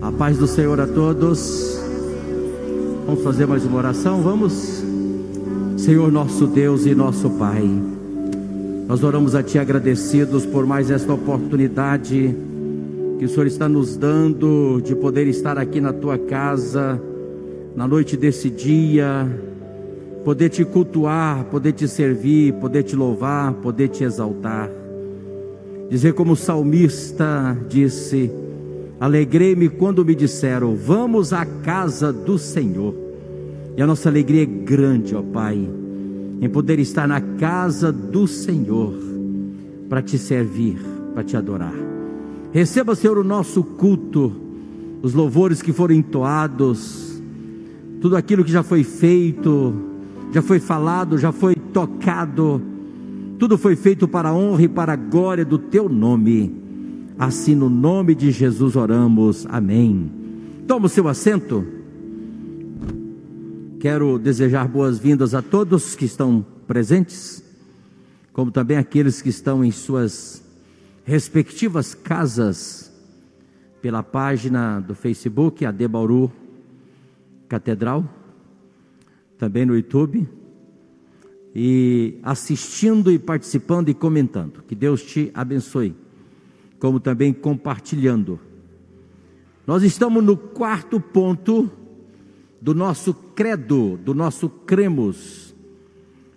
A paz do Senhor a todos. Vamos fazer mais uma oração? Vamos? Senhor nosso Deus e nosso Pai, nós oramos a Ti agradecidos por mais esta oportunidade que o Senhor está nos dando de poder estar aqui na Tua casa, na noite desse dia, poder Te cultuar, poder Te servir, poder Te louvar, poder Te exaltar. Dizer como o salmista disse, Alegrei-me quando me disseram: Vamos à casa do Senhor. E a nossa alegria é grande, ó Pai, em poder estar na casa do Senhor para te servir, para te adorar. Receba, Senhor, o nosso culto, os louvores que foram entoados, tudo aquilo que já foi feito, já foi falado, já foi tocado, tudo foi feito para a honra e para a glória do teu nome. Assim, no nome de Jesus oramos. Amém. Toma o seu assento. Quero desejar boas-vindas a todos que estão presentes, como também aqueles que estão em suas respectivas casas, pela página do Facebook, a Bauru Catedral, também no YouTube, e assistindo e participando e comentando. Que Deus te abençoe como também compartilhando. Nós estamos no quarto ponto do nosso credo, do nosso cremos.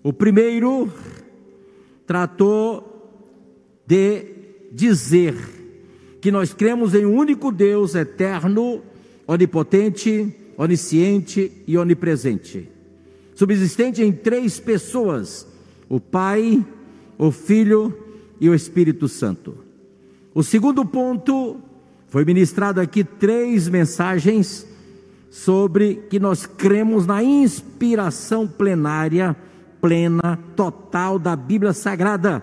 O primeiro tratou de dizer que nós cremos em um único Deus eterno, onipotente, onisciente e onipresente, subsistente em três pessoas: o Pai, o Filho e o Espírito Santo. O segundo ponto foi ministrado aqui três mensagens sobre que nós cremos na inspiração plenária, plena, total da Bíblia Sagrada,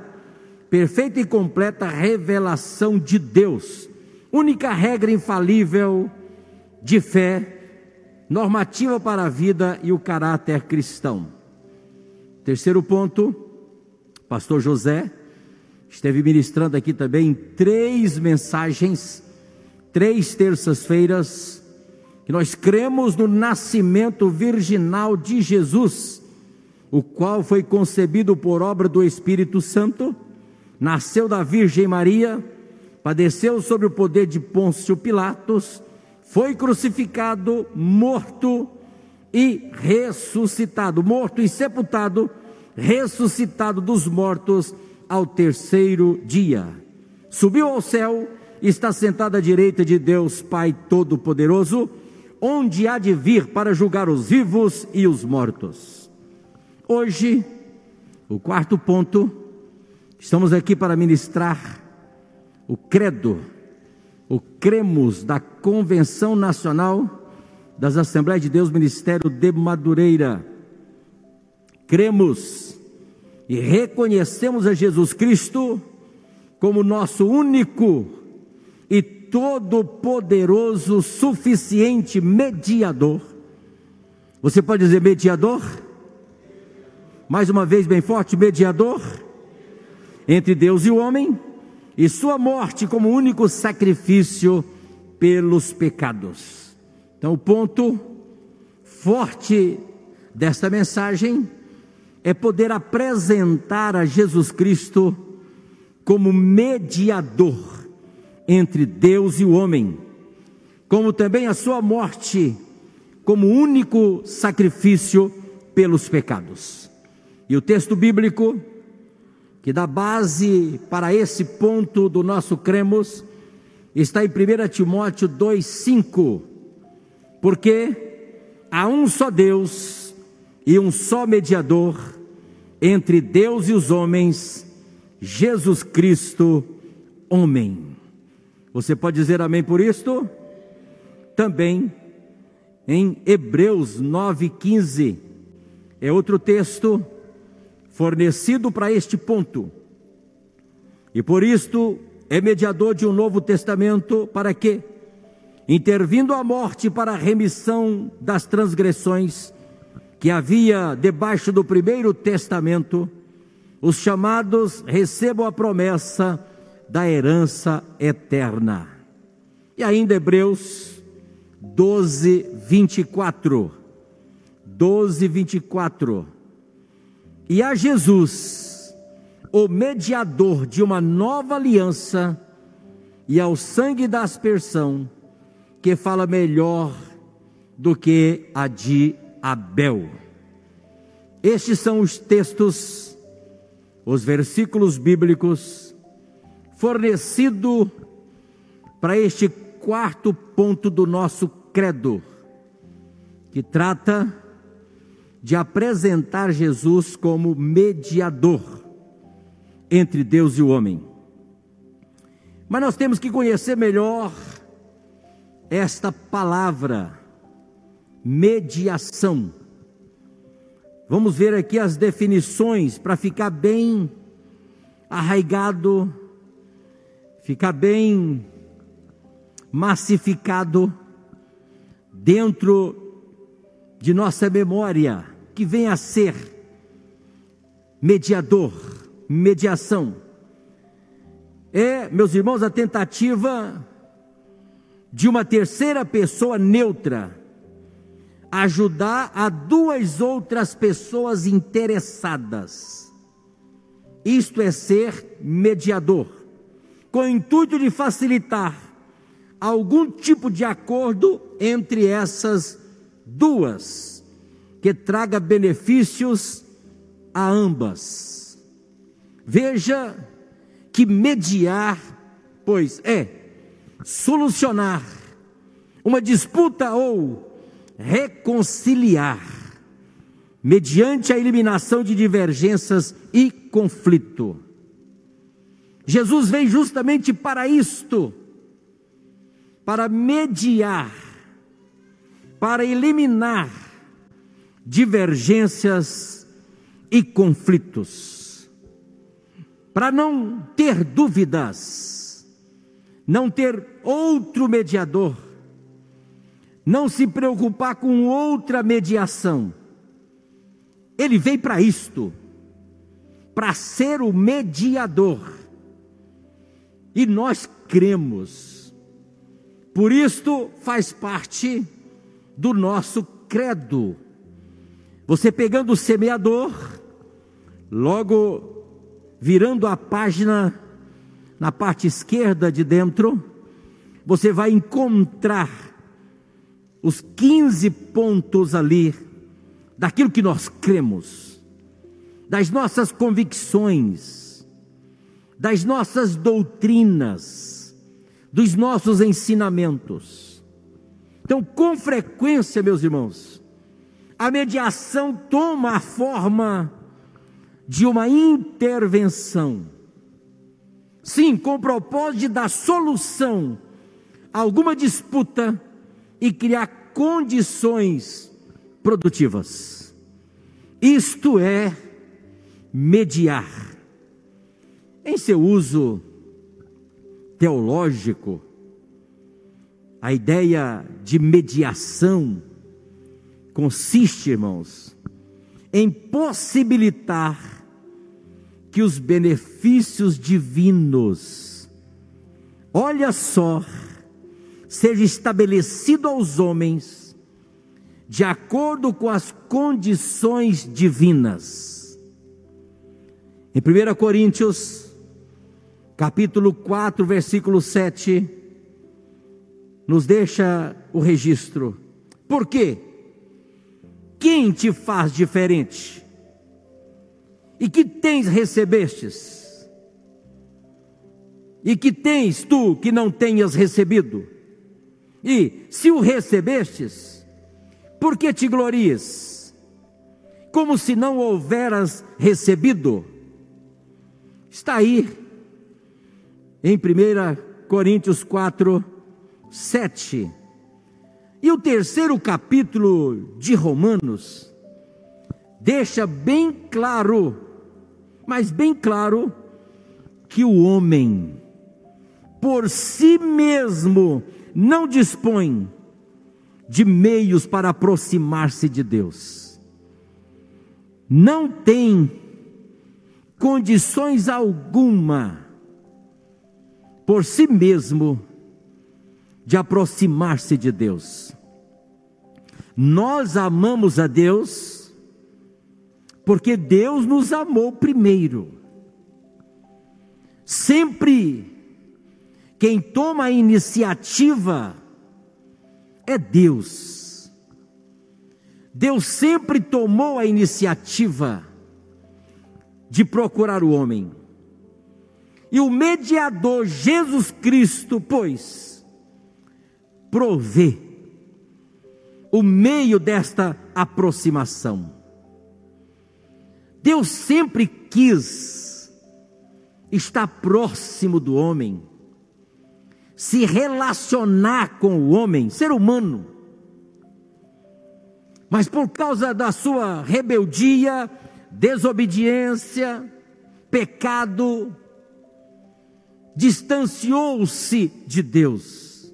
perfeita e completa revelação de Deus, única regra infalível de fé, normativa para a vida e o caráter cristão. Terceiro ponto, pastor José esteve ministrando aqui também três mensagens, três terças-feiras, que nós cremos no nascimento virginal de Jesus, o qual foi concebido por obra do Espírito Santo, nasceu da Virgem Maria, padeceu sob o poder de Pôncio Pilatos, foi crucificado, morto e ressuscitado, morto e sepultado, ressuscitado dos mortos ao terceiro dia. Subiu ao céu, está sentado à direita de Deus Pai Todo-Poderoso, onde há de vir para julgar os vivos e os mortos. Hoje, o quarto ponto, estamos aqui para ministrar o credo, o cremos da Convenção Nacional das Assembleias de Deus Ministério de Madureira. Cremos e reconhecemos a Jesus Cristo como nosso único e todo-poderoso, suficiente mediador. Você pode dizer mediador? Mais uma vez, bem forte: mediador entre Deus e o homem, e sua morte como único sacrifício pelos pecados. Então, o ponto forte desta mensagem é poder apresentar a Jesus Cristo como mediador entre Deus e o homem, como também a sua morte como único sacrifício pelos pecados. E o texto bíblico que dá base para esse ponto do nosso cremos está em 1 Timóteo 2:5. Porque há um só Deus, e um só mediador entre Deus e os homens, Jesus Cristo, homem. Você pode dizer amém por isto? Também em Hebreus 9,15, é outro texto fornecido para este ponto. E por isto é mediador de um novo testamento, para que, intervindo a morte para a remissão das transgressões, que havia debaixo do primeiro testamento, os chamados recebam a promessa da herança eterna. E ainda Hebreus, 12, 24. 12, 24. E a Jesus, o mediador de uma nova aliança, e ao sangue da aspersão, que fala melhor do que a de Abel. Estes são os textos, os versículos bíblicos, fornecido para este quarto ponto do nosso credo, que trata de apresentar Jesus como mediador entre Deus e o homem. Mas nós temos que conhecer melhor esta palavra, mediação. Vamos ver aqui as definições para ficar bem arraigado, ficar bem massificado dentro de nossa memória, que vem a ser mediador, mediação. É, meus irmãos, a tentativa de uma terceira pessoa neutra ajudar a duas outras pessoas interessadas. Isto é ser mediador, com o intuito de facilitar algum tipo de acordo entre essas duas, que traga benefícios a ambas. Veja que mediar, pois é solucionar uma disputa ou reconciliar, mediante a eliminação de divergências e conflito. Jesus vem justamente para isto para mediar, para eliminar divergências e conflitos, para não ter dúvidas, não ter outro mediador, não se preocupar com outra mediação. Ele veio para isto, para ser o mediador. E nós cremos por isto faz parte do nosso credo. Você pegando o semeador, logo virando a página na parte esquerda de dentro, você vai encontrar os 15 pontos ali daquilo que nós cremos, das nossas convicções, das nossas doutrinas dos nossos ensinamentos. Então, com frequência, meus irmãos, a mediação toma a forma de uma intervenção. Sim, com o propósito de dar solução a alguma disputa e criar condições produtivas. Isto é mediar. Em seu uso teológico, a ideia de mediação consiste, irmãos, em possibilitar que os benefícios divinos, olha só, seja estabelecido aos homens de acordo com as condições divinas. Em 1 Coríntios capítulo 4, versículo 7, nos deixa o registro. Por quê? Quem te faz diferente? E que tens recebestes? E que tens tu que não tenhas recebido? E se o recebestes, por que te glorias? Como se não houveras recebido? Está aí em 1 Coríntios 4, 7. E o terceiro capítulo de Romanos deixa bem claro, mas bem claro, que o homem, por si mesmo, não dispõe de meios para aproximar-se de Deus, não tem condições alguma por si mesmo de aproximar-se de Deus. Nós amamos a Deus porque Deus nos amou primeiro. Sempre quem toma a iniciativa é Deus. Deus sempre tomou a iniciativa de procurar o homem. E o mediador Jesus Cristo, pois, provê o meio desta aproximação. Deus sempre quis estar próximo do homem, se relacionar com o homem, ser humano. Mas por causa da sua rebeldia, desobediência, pecado, distanciou-se de Deus.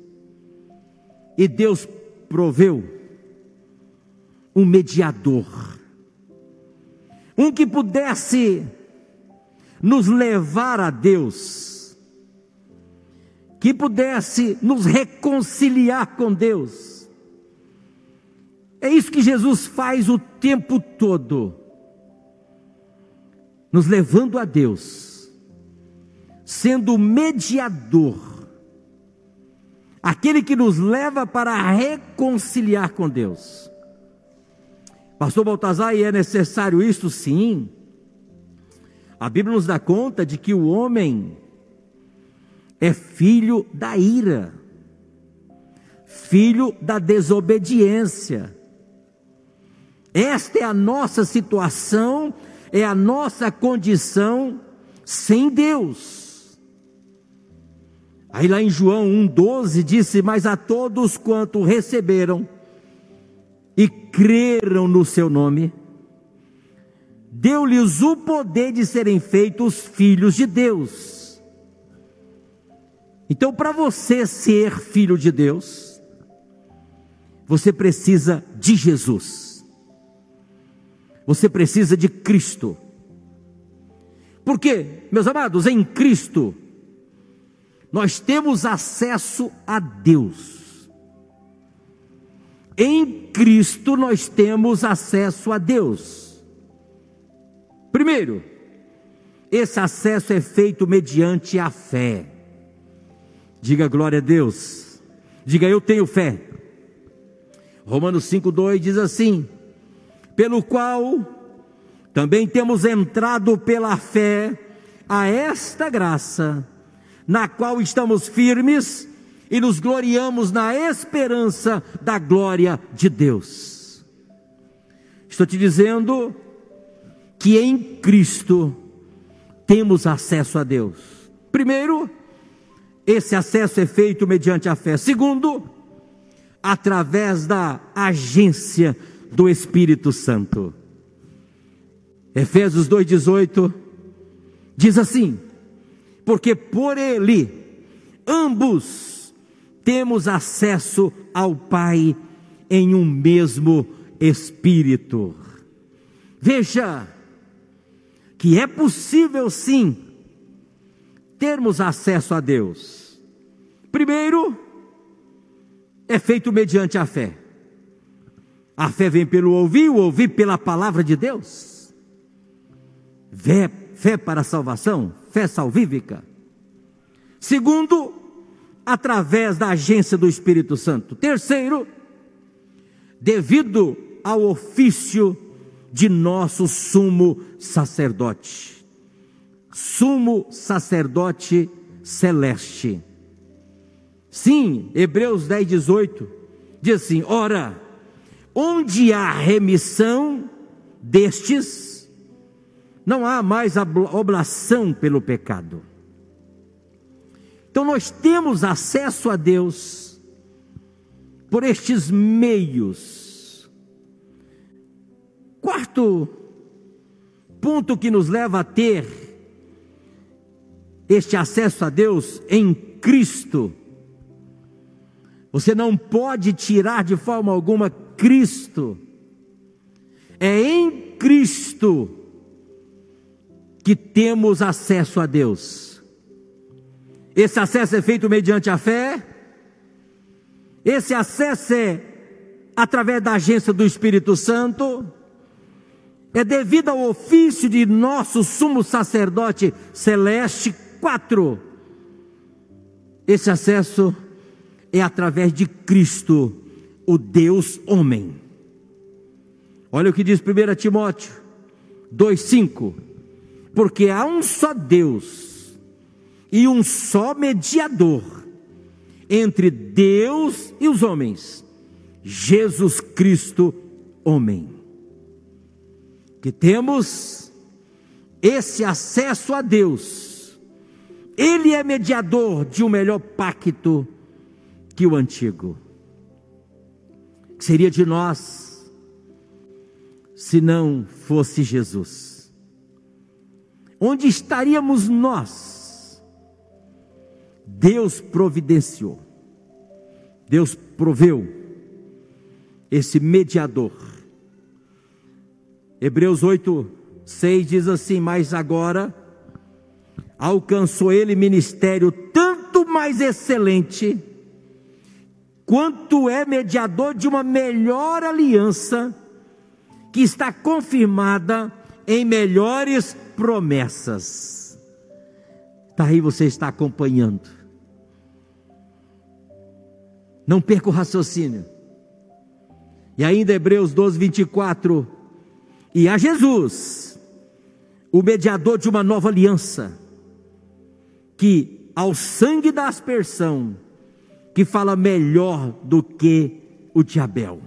E Deus proveu um mediador, um que pudesse nos levar a Deus, que pudesse nos reconciliar com Deus. É isso que Jesus faz o tempo todo, nos levando a Deus sendo mediador, aquele que nos leva para reconciliar com Deus. Pastor Baltazar, e é necessário isso sim. A Bíblia nos dá conta de que o homem é filho da ira, filho da desobediência. Esta é a nossa situação, é a nossa condição sem Deus. Aí lá em João 1,12 disse: Mas a todos quanto receberam e creram no seu nome, deu-lhes o poder de serem feitos filhos de Deus. Então, para você ser filho de Deus, você precisa de Jesus, você precisa de Cristo. Porque, meus amados, em Cristo, nós temos acesso a Deus. Em Cristo nós temos acesso a Deus. Primeiro, esse acesso é feito mediante a fé. Diga glória a Deus. Diga eu tenho fé. Romanos 5:2 diz assim: pelo qual também temos entrado pela fé a esta graça na qual estamos firmes e nos gloriamos na esperança da glória de Deus. Estou te dizendo que em Cristo temos acesso a Deus. Primeiro, esse acesso é feito mediante a fé. Segundo, através da agência do Espírito Santo. Efésios 2,18 diz assim: porque por ele ambos temos acesso ao Pai em um mesmo Espírito. Veja que é possível sim termos acesso a Deus. Primeiro, é feito mediante a fé. A fé vem pelo ouvir, o ouvir pela palavra de Deus. Fé, fé para a salvação, fé salvífica. Segundo, através da agência do Espírito Santo. Terceiro, devido ao ofício de nosso sumo sacerdote. Sumo sacerdote celeste. Sim, Hebreus 10, 18 diz assim: ora, onde há remissão destes, não há mais oblação pelo pecado. Então nós temos acesso a Deus por estes meios. Quarto ponto que nos leva a ter este acesso a Deus em Cristo. Você não pode tirar de forma alguma Cristo. É em Cristo que temos acesso a Deus. Esse acesso é feito mediante a fé, Esse acesso é através da agência do Espírito Santo, é devido ao ofício de nosso sumo sacerdote celeste. Quatro, esse acesso é através de Cristo, o Deus homem. Olha o que diz 1 Timóteo 2,5: Porque há um só Deus e um só mediador entre Deus e os homens, Jesus Cristo, homem. Que temos esse acesso a Deus, Ele é mediador de um melhor pacto que o antigo. Que seria de nós se não fosse Jesus? Onde estaríamos nós? Deus providenciou, Deus proveu esse mediador. Hebreus 8, 6 diz assim: Mas agora alcançou ele ministério tanto mais excelente quanto é mediador de uma melhor aliança que está confirmada em melhores promessas. Está aí, você está acompanhando. Não perca o raciocínio. E ainda Hebreus 12, 24. E a Jesus, o mediador de uma nova aliança, que ao sangue da aspersão que fala melhor do que o de Abel.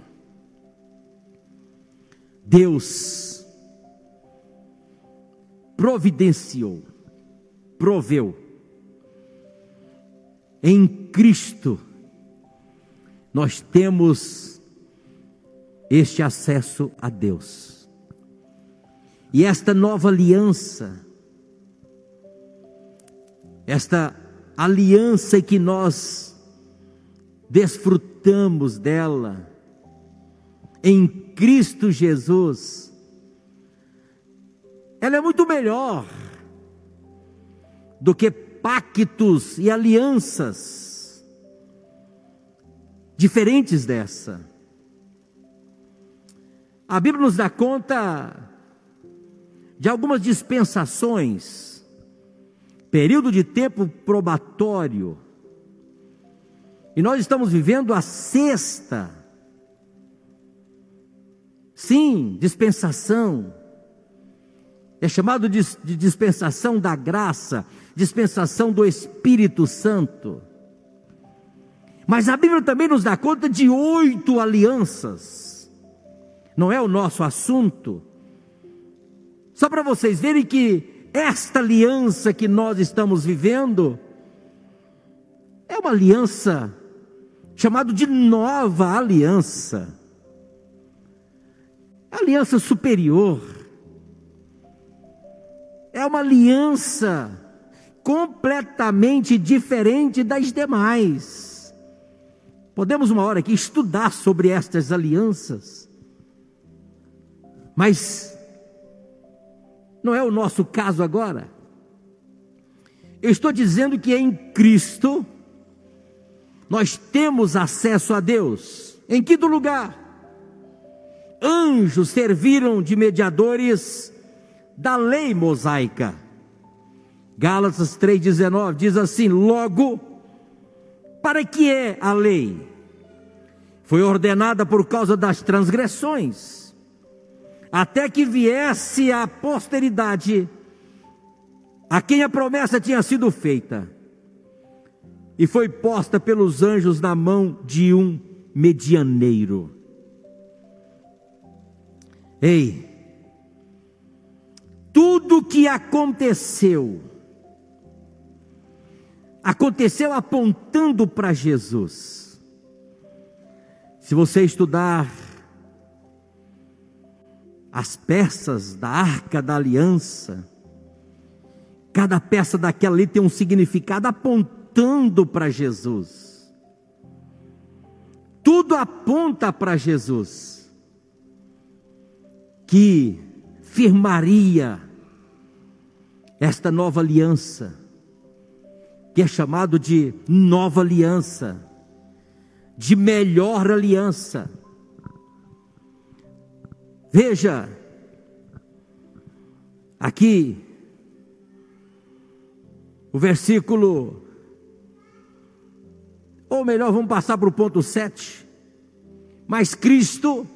Deus providenciou, proveu em Cristo nós temos este acesso a Deus. E esta nova aliança, esta aliança que nós desfrutamos dela em Cristo Jesus, ela é muito melhor do que pactos e alianças diferentes dessa. A Bíblia nos dá conta de algumas dispensações, período de tempo probatório, e nós estamos vivendo a sexta. Sim, dispensação. É chamado de, de dispensação da graça, dispensação do Espírito Santo. Mas a Bíblia também nos dá conta de oito alianças. Não é o nosso assunto. Só para vocês verem que esta aliança que nós estamos vivendo é uma aliança chamado de nova aliança. Aliança superior. É uma aliança completamente diferente das demais. Podemos uma hora aqui estudar sobre estas alianças. Mas não é o nosso caso agora. Eu estou dizendo que em Cristo nós temos acesso a Deus. Em que lugar? Anjos serviram de mediadores da lei mosaica. Gálatas 3,19 diz assim: Logo, para que é a lei? Foi ordenada por causa das transgressões, até que viesse a posteridade a quem a promessa tinha sido feita e foi posta pelos anjos na mão de um medianeiro. Ei, tudo que aconteceu, aconteceu apontando para Jesus. Se você estudar as peças da arca da aliança, cada peça daquela ali tem um significado apontando para Jesus. Tudo aponta para Jesus, que firmaria esta nova aliança, que é chamado de nova aliança, de melhor aliança. Veja, aqui, o versículo, ou melhor, vamos passar para o ponto 7. Mas Cristo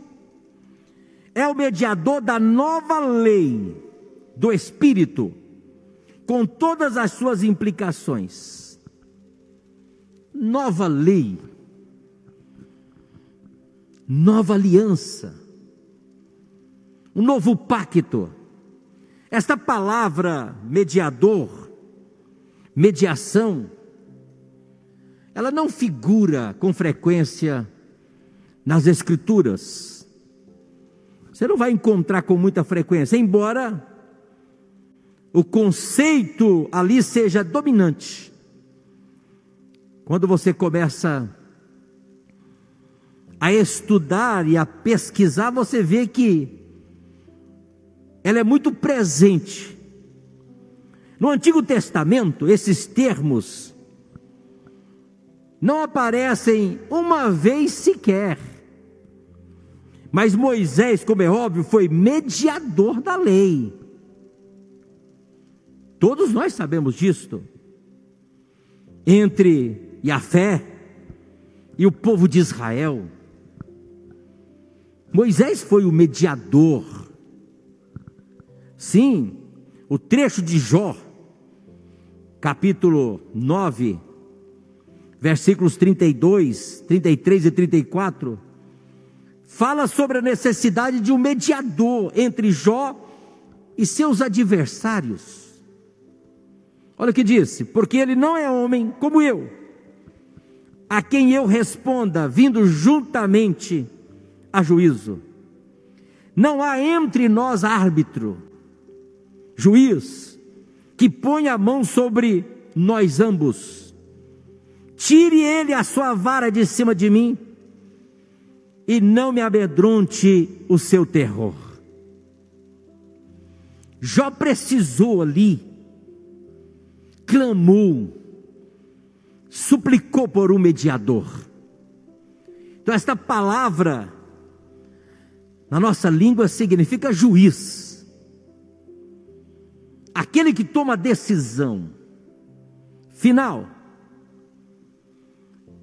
é o mediador da nova lei do Espírito, com todas as suas implicações. Nova lei, nova aliança, um novo pacto. Esta palavra mediador, mediação, ela não figura com frequência nas Escrituras. Você não vai encontrar com muita frequência, embora o conceito ali seja dominante. Quando você começa a estudar e a pesquisar, você vê que ela é muito presente. No Antigo Testamento, esses termos não aparecem uma vez sequer. Mas Moisés, como é óbvio, foi mediador da lei. Todos nós sabemos disto. Entre Yahvé e o povo de Israel. Moisés foi o mediador. Sim, o trecho de Jó, capítulo 9, versículos 32, 33 e 34, fala sobre a necessidade de um mediador entre Jó e seus adversários. Olha o que disse: porque ele não é homem como eu, a quem eu responda, vindo juntamente a juízo. Não há entre nós árbitro, juiz, que ponha a mão sobre nós ambos. Tire ele a sua vara de cima de mim e não me amedronte o seu terror. Jó precisou ali clamou, suplicou por um mediador. Então, esta palavra, na nossa língua, significa juiz, aquele que toma decisão final,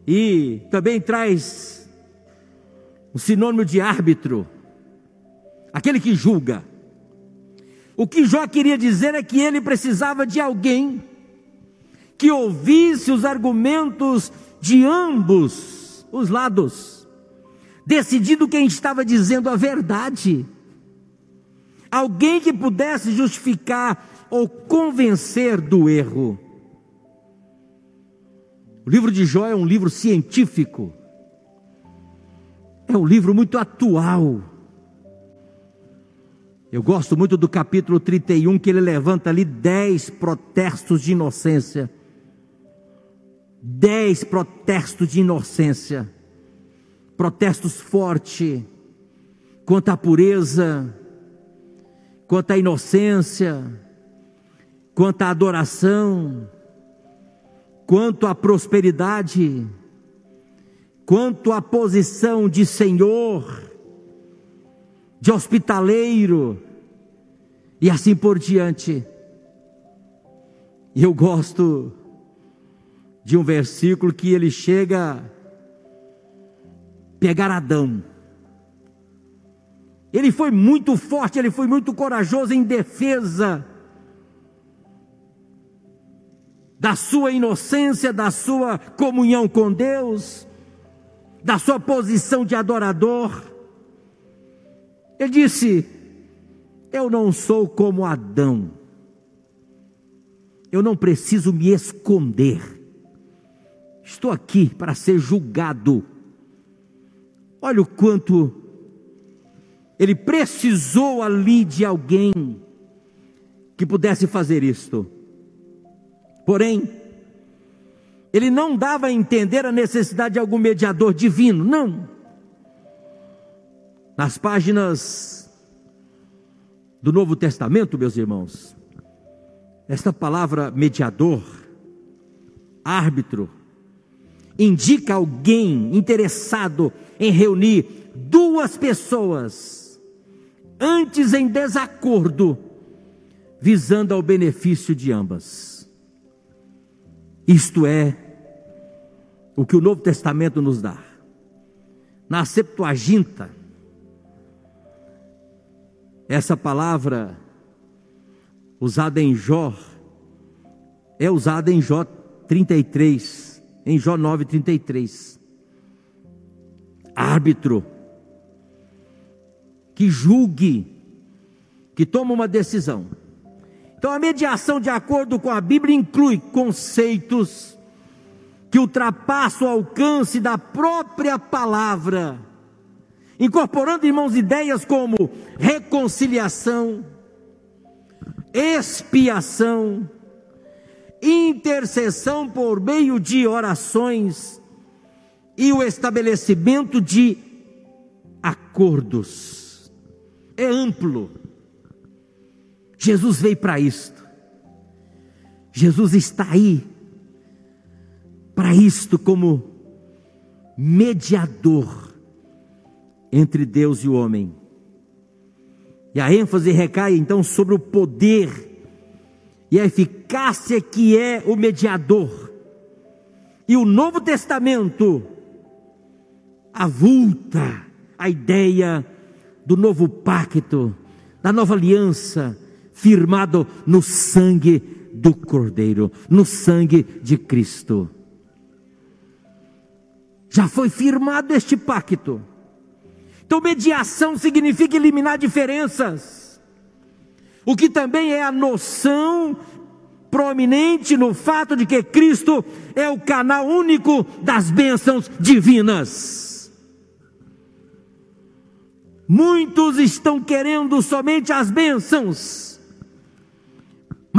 e também traz o sinônimo de árbitro, aquele que julga. O que Jó queria dizer é que ele precisava de alguém que ouvisse os argumentos de ambos os lados, decidindo quem estava dizendo a verdade. Alguém que pudesse justificar ou convencer do erro. O livro de Jó é um livro científico, é um livro muito atual. Eu gosto muito do capítulo 31, que ele levanta ali dez protestos de inocência dez protestos de inocência, protestos fortes quanto à pureza, quanto à inocência, quanto à adoração, quanto à prosperidade, quanto à posição de Senhor, de hospitaleiro, e assim por diante. E eu gosto de um versículo que ele chega a pegar Adão. Ele foi muito forte, ele foi muito corajoso em defesa da sua inocência, da sua comunhão com Deus, da sua posição de adorador. Ele disse: Eu não sou como Adão, eu não preciso me esconder. Estou aqui para ser julgado. Olha o quanto ele precisou ali de alguém que pudesse fazer isto. Porém, ele não dava a entender a necessidade de algum mediador divino, não. Nas páginas do Novo Testamento, meus irmãos, esta palavra mediador, árbitro, indica alguém interessado em reunir duas pessoas, antes em desacordo, visando ao benefício de ambas. Isto é o que o Novo Testamento nos dá. Na Septuaginta, essa palavra usada em Jó é usada em Jó 33, em Jó 9:33. Árbitro que julgue, que toma uma decisão. Então a mediação de acordo com a Bíblia inclui conceitos que ultrapassam o alcance da própria palavra incorporando, irmãos, ideias como reconciliação, expiação, intercessão por meio de orações e o estabelecimento de acordos. É amplo. Jesus veio para isto. Jesus está aí para isto como mediador entre Deus e o homem. E a ênfase recai então sobre o poder e a eficácia que é o mediador. E o Novo Testamento avulta a ideia do novo pacto, da nova aliança, firmado no sangue do Cordeiro, no sangue de Cristo. Já foi firmado este pacto. Então, mediação significa eliminar diferenças, o que também é a noção proeminente no fato de que Cristo é o canal único das bênçãos divinas. Muitos estão querendo somente as bênçãos,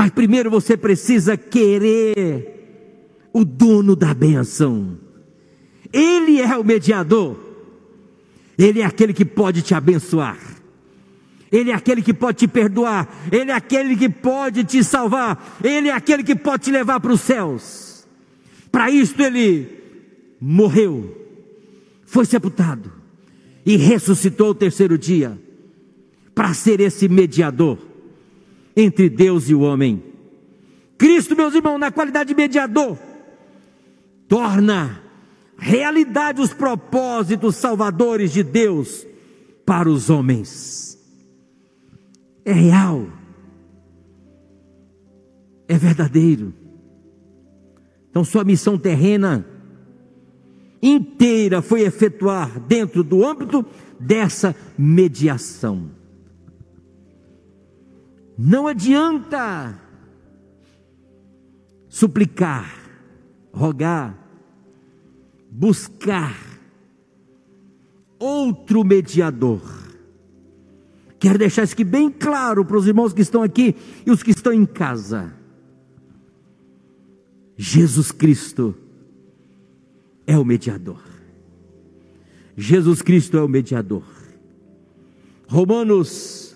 mas primeiro você precisa querer o dono da bênção, Ele é o mediador. Ele é aquele que pode te abençoar. Ele é aquele que pode te perdoar. Ele é aquele que pode te salvar. Ele é aquele que pode te levar para os céus. Para isto ele morreu, foi sepultado e ressuscitou o terceiro dia para ser esse mediador entre Deus e o homem. Cristo, meus irmãos, na qualidade de mediador, torna realidade os propósitos salvadores de Deus para os homens. É real, é verdadeiro. Então, sua missão terrena inteira foi efetuar dentro do âmbito dessa mediação. Não adianta suplicar, rogar, buscar outro mediador. Quero deixar isso aqui bem claro para os irmãos que estão aqui e os que estão em casa. Jesus Cristo é o mediador. Jesus Cristo é o mediador. Romanos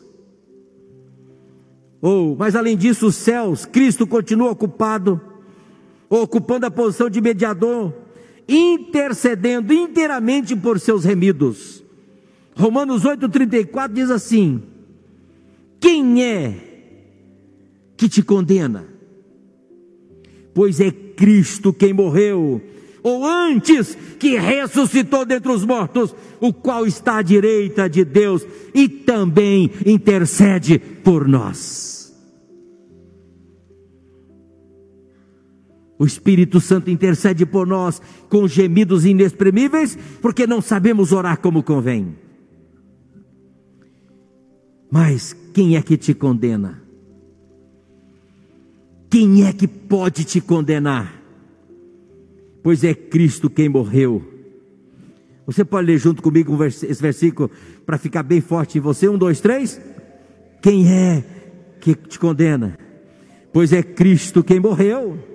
ou, mas além disso, os céus, Cristo continua ocupado, ocupando a posição de mediador intercedendo inteiramente por seus remidos. Romanos 8,34 diz assim: Quem é que te condena? Pois é Cristo quem morreu, ou antes que ressuscitou dentre os mortos, o qual está à direita de Deus e também intercede por nós. O Espírito Santo intercede por nós com gemidos inexprimíveis, porque não sabemos orar como convém. Mas quem é que te condena? Quem é que pode te condenar? Pois é Cristo quem morreu. Você pode ler junto comigo esse versículo para ficar bem forte em você? Um, dois, três. Quem é que te condena? Pois é Cristo quem morreu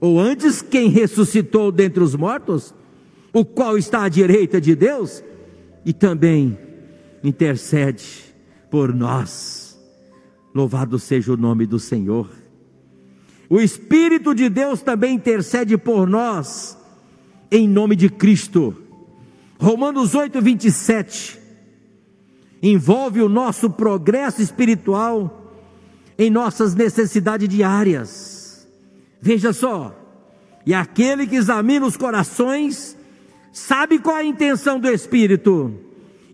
ou antes quem ressuscitou dentre os mortos, o qual está à direita de Deus e também intercede por nós. Louvado seja o nome do Senhor. O Espírito de Deus também intercede por nós em nome de Cristo. Romanos 8, 27 envolve o nosso progresso espiritual em nossas necessidades diárias. Veja só, e aquele que examina os corações sabe qual é a intenção do Espírito,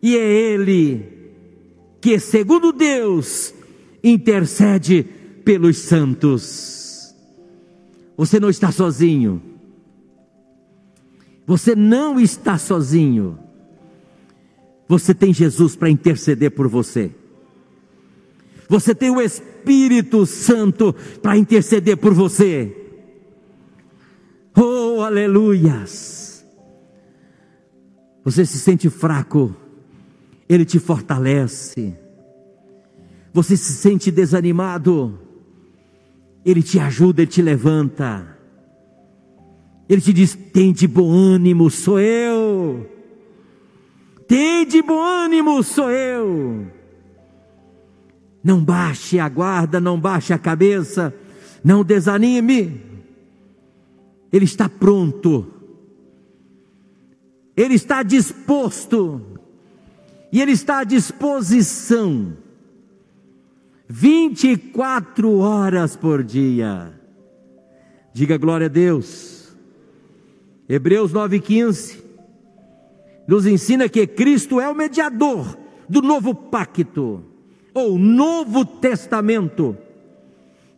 e é Ele que, segundo Deus, intercede pelos santos. Você não está sozinho. Você não está sozinho. Você tem Jesus para interceder por você. Você tem o Espírito Santo para interceder por você. Oh, aleluias! Você se sente fraco, Ele te fortalece. Você se sente desanimado, Ele te ajuda, Ele te levanta. Ele te diz: tem de bom ânimo, sou eu. Tem de bom ânimo, sou eu. Não baixe a guarda, não baixe a cabeça, não desanime. Ele está pronto. Ele está disposto. E ele está à disposição. 24 horas por dia. Diga glória a Deus. Hebreus 9,15 nos ensina que Cristo é o mediador do novo pacto, ou novo testamento,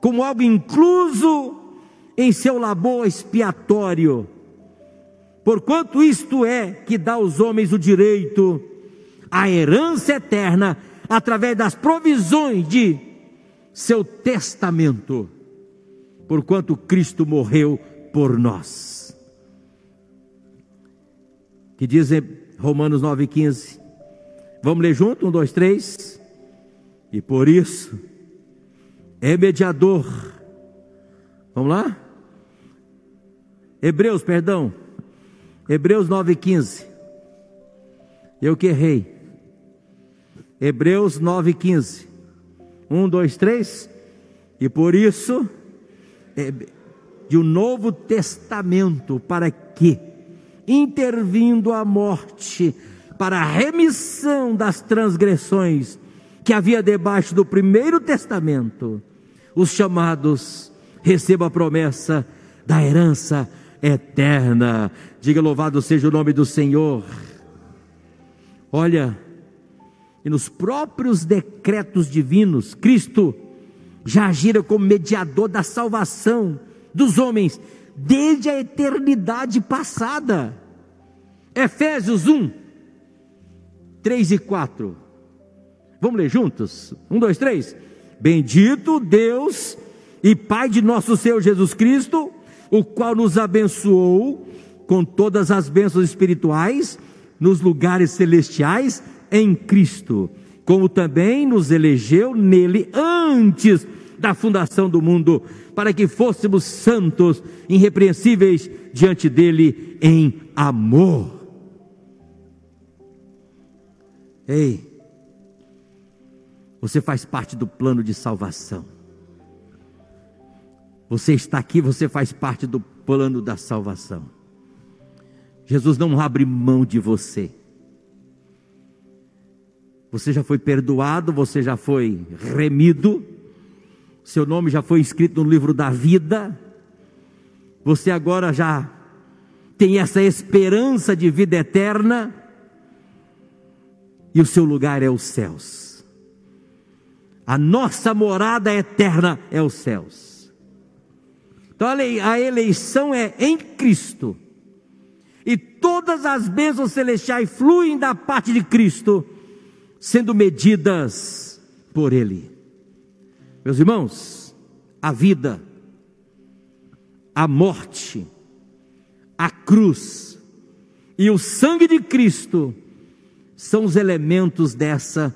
como algo incluso em seu labor expiatório. Porquanto isto é que dá aos homens o direito à herança eterna através das provisões de seu testamento, porquanto Cristo morreu por nós que diz em Romanos 9,15. Vamos ler junto? Um, dois, três. E por isso é mediador. Vamos lá? Hebreus, perdão. Hebreus 9,15. Eu que errei. Hebreus 9,15. Um, dois, três. E por isso, é, de um novo testamento, para que intervindo a morte para a remissão das transgressões que havia debaixo do primeiro testamento, os chamados recebam a promessa da herança eterna. Diga louvado seja o nome do Senhor. Olha, e nos próprios decretos divinos, Cristo já agira como mediador da salvação dos homens desde a eternidade passada. Efésios 1, 3 e 4. Vamos ler juntos? Um, dois, três. Bendito Deus e Pai de nosso Senhor Jesus Cristo, o qual nos abençoou com todas as bênçãos espirituais nos lugares celestiais em Cristo, como também nos elegeu nele antes da fundação do mundo para que fôssemos santos, irrepreensíveis diante dele em amor. Ei, você faz parte do plano de salvação. Você está aqui, você faz parte do plano da salvação. Jesus não abre mão de você. Você já foi perdoado, você já foi remido, seu nome já foi escrito no livro da vida, você agora já tem essa esperança de vida eterna, e o seu lugar é os céus. A nossa morada eterna é os céus. Então a eleição é em Cristo. E todas as bênçãos celestiais fluem da parte de Cristo, sendo medidas por Ele. Meus irmãos, a vida, a morte, a cruz e o sangue de Cristo são os elementos dessa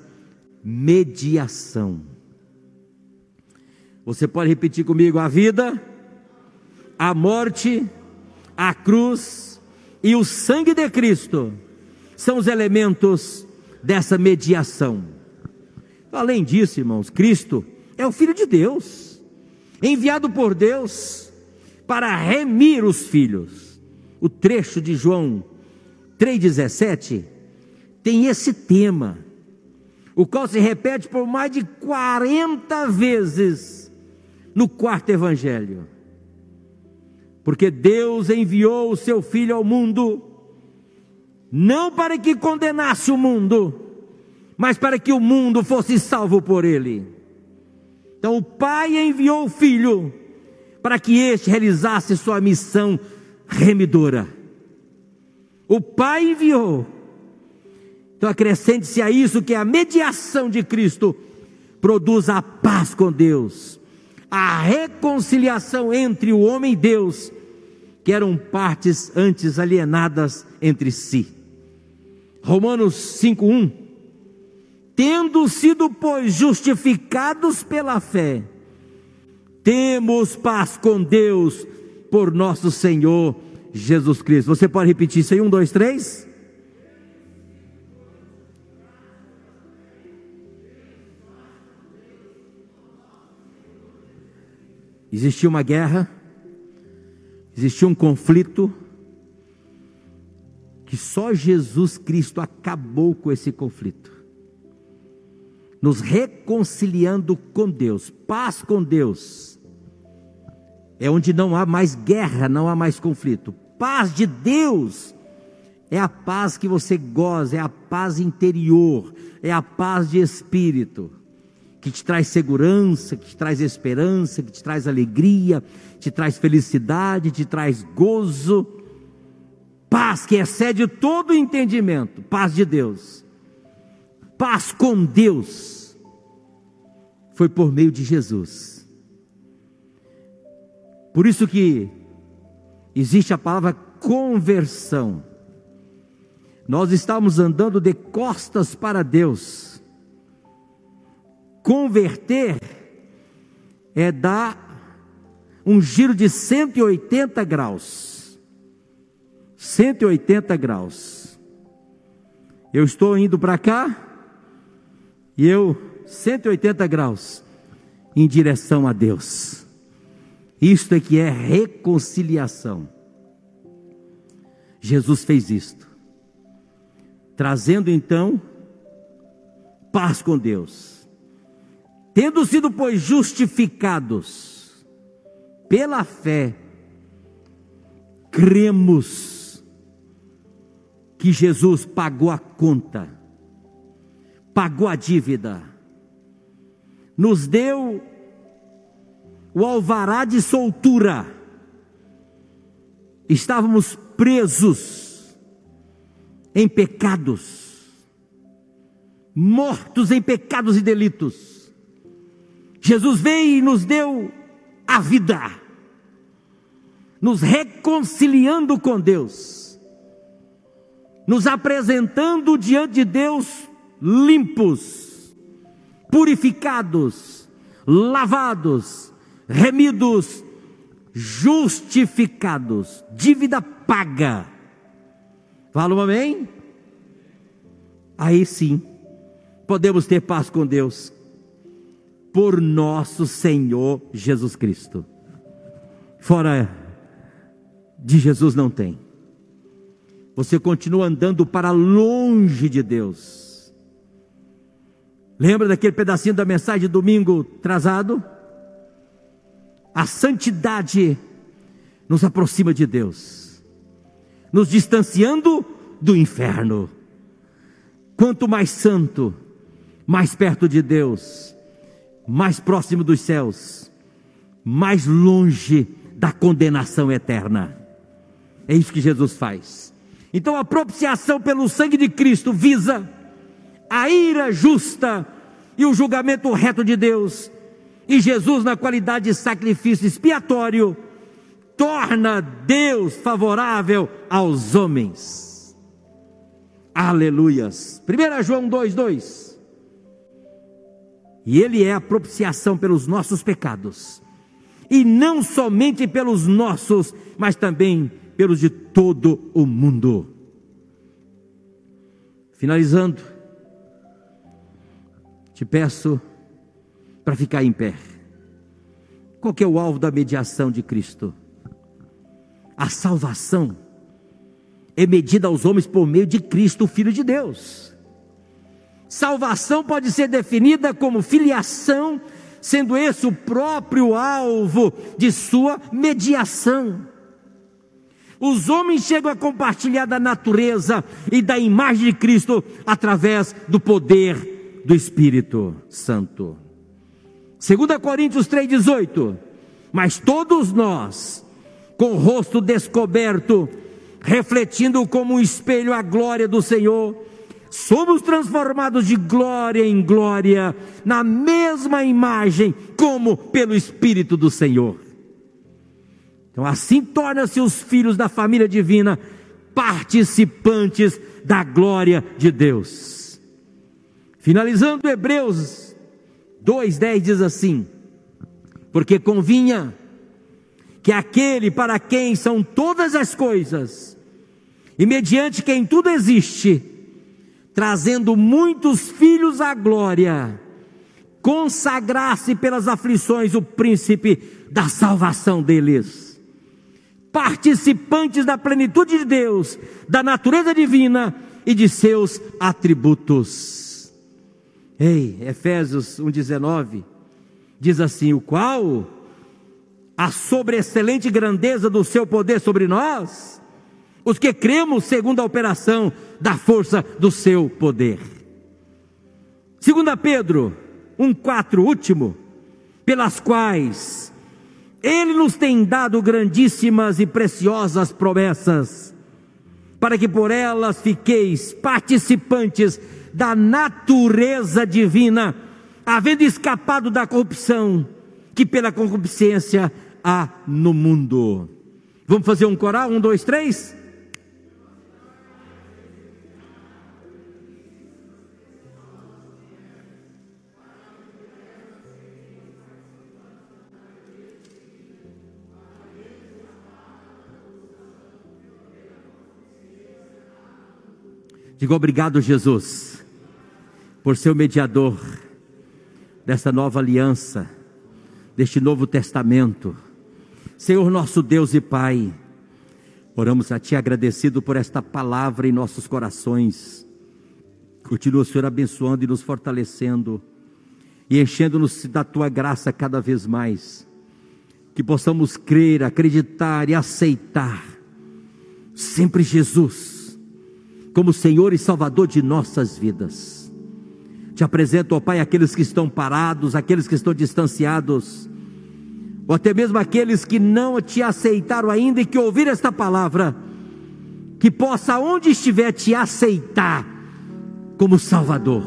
mediação. Você pode repetir comigo: a vida, a morte, a cruz e o sangue de Cristo são os elementos dessa mediação. Além disso, irmãos, Cristo é o Filho de Deus, enviado por Deus para remir os filhos. o trecho de João 3,17, tem esse tema, o qual se repete por mais de 40 vezes no quarto evangelho. Porque Deus enviou o seu Filho ao mundo, não para que condenasse o mundo, mas para que o mundo fosse salvo por ele. Então o Pai enviou o Filho para que este realizasse sua missão remidora. O Pai enviou. Então acrescente-se a isso que a mediação de Cristo produz a paz com Deus, a reconciliação entre o homem e Deus, que eram partes antes alienadas entre si. Romanos 5:1 Tendo sido, pois, justificados pela fé, temos paz com Deus por nosso Senhor Jesus Cristo. Você pode repetir isso aí? Um, dois, três. Existia uma guerra, existia um conflito, que só Jesus Cristo acabou com esse conflito nos reconciliando com Deus, paz com Deus. É onde não há mais guerra, não há mais conflito. Paz de Deus é a paz que você goza, é a paz interior, é a paz de espírito, que te traz segurança, que te traz esperança, que te traz alegria, te traz felicidade, te traz gozo. Paz que excede todo entendimento, paz de Deus paz com Deus foi por meio de Jesus. Por isso que existe a palavra conversão. Nós estamos andando de costas para Deus. Converter é dar um giro de 180 graus. 180 graus. Eu estou indo para cá, e eu 180 graus em direção a Deus. Isto é que é reconciliação. Jesus fez isto, trazendo então paz com Deus. Tendo sido, pois, justificados pela fé, cremos que Jesus pagou a conta pagou a dívida, nos deu o alvará de soltura, estávamos presos em pecados, mortos em pecados e delitos. Jesus veio e nos deu a vida, nos reconciliando com Deus, nos apresentando diante de Deus limpos, purificados, lavados, remidos, justificados, dívida paga. Fala um amém? Aí sim, podemos ter paz com Deus, por nosso Senhor Jesus Cristo. Fora de Jesus não tem. Você continua andando para longe de Deus Lembra daquele pedacinho da mensagem de domingo trazado? A santidade nos aproxima de Deus, nos distanciando do inferno. Quanto mais santo, mais perto de Deus, mais próximo dos céus, mais longe da condenação eterna. É isso que Jesus faz. Então a propiciação pelo sangue de Cristo visa a ira justa e o julgamento reto de Deus. E Jesus, na qualidade de sacrifício expiatório, torna Deus favorável aos homens. Aleluias. 1 João 2,2. E Ele é a propiciação pelos nossos pecados, e não somente pelos nossos, mas também pelos de todo o mundo. Finalizando, te peço para ficar em pé. Qual é o alvo da mediação de Cristo? A salvação é medida aos homens por meio de Cristo, o Filho de Deus. Salvação pode ser definida como filiação, sendo esse o próprio alvo de sua mediação. Os homens chegam a compartilhar da natureza e da imagem de Cristo através do poder do Espírito Santo. 2 Coríntios 3,18. Mas todos nós, com o rosto descoberto, refletindo como um espelho a glória do Senhor, somos transformados de glória em glória, na mesma imagem, como pelo Espírito do Senhor. Então, assim torna-se os filhos da família divina participantes da glória de Deus. Finalizando Hebreus 2,10 diz assim: Porque convinha que aquele para quem são todas as coisas, e mediante quem tudo existe, trazendo muitos filhos à glória, consagrasse pelas aflições o príncipe da salvação deles. Participantes da plenitude de Deus, da natureza divina e de seus atributos. Ei, Efésios 1,19 diz assim: o qual a sobreexcelente grandeza do seu poder sobre nós, os que cremos segundo a operação da força do seu poder. Segunda Pedro 1:4, último, pelas quais ele nos tem dado grandíssimas e preciosas promessas, para que por elas fiqueis participantes da natureza divina, havendo escapado da corrupção que pela concupiscência há no mundo. Vamos fazer um coral? Um, dois, três. Digo obrigado, Jesus, por ser o mediador dessa nova aliança, deste novo testamento. Senhor nosso Deus e Pai, oramos a Ti agradecido por esta palavra em nossos corações. Continua, Senhor, abençoando e nos fortalecendo e enchendo-nos da Tua graça cada vez mais. Que possamos crer, acreditar e aceitar sempre Jesus como Senhor e Salvador de nossas vidas. Te apresento, ó Pai, aqueles que estão parados, aqueles que estão distanciados, ou até mesmo aqueles que não te aceitaram ainda e que ouviram esta palavra, que possa, onde estiver, te aceitar como Salvador,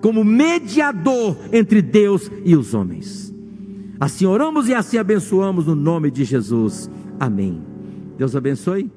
como mediador entre Deus e os homens. Assim oramos e assim abençoamos no nome de Jesus. Amém. Deus abençoe.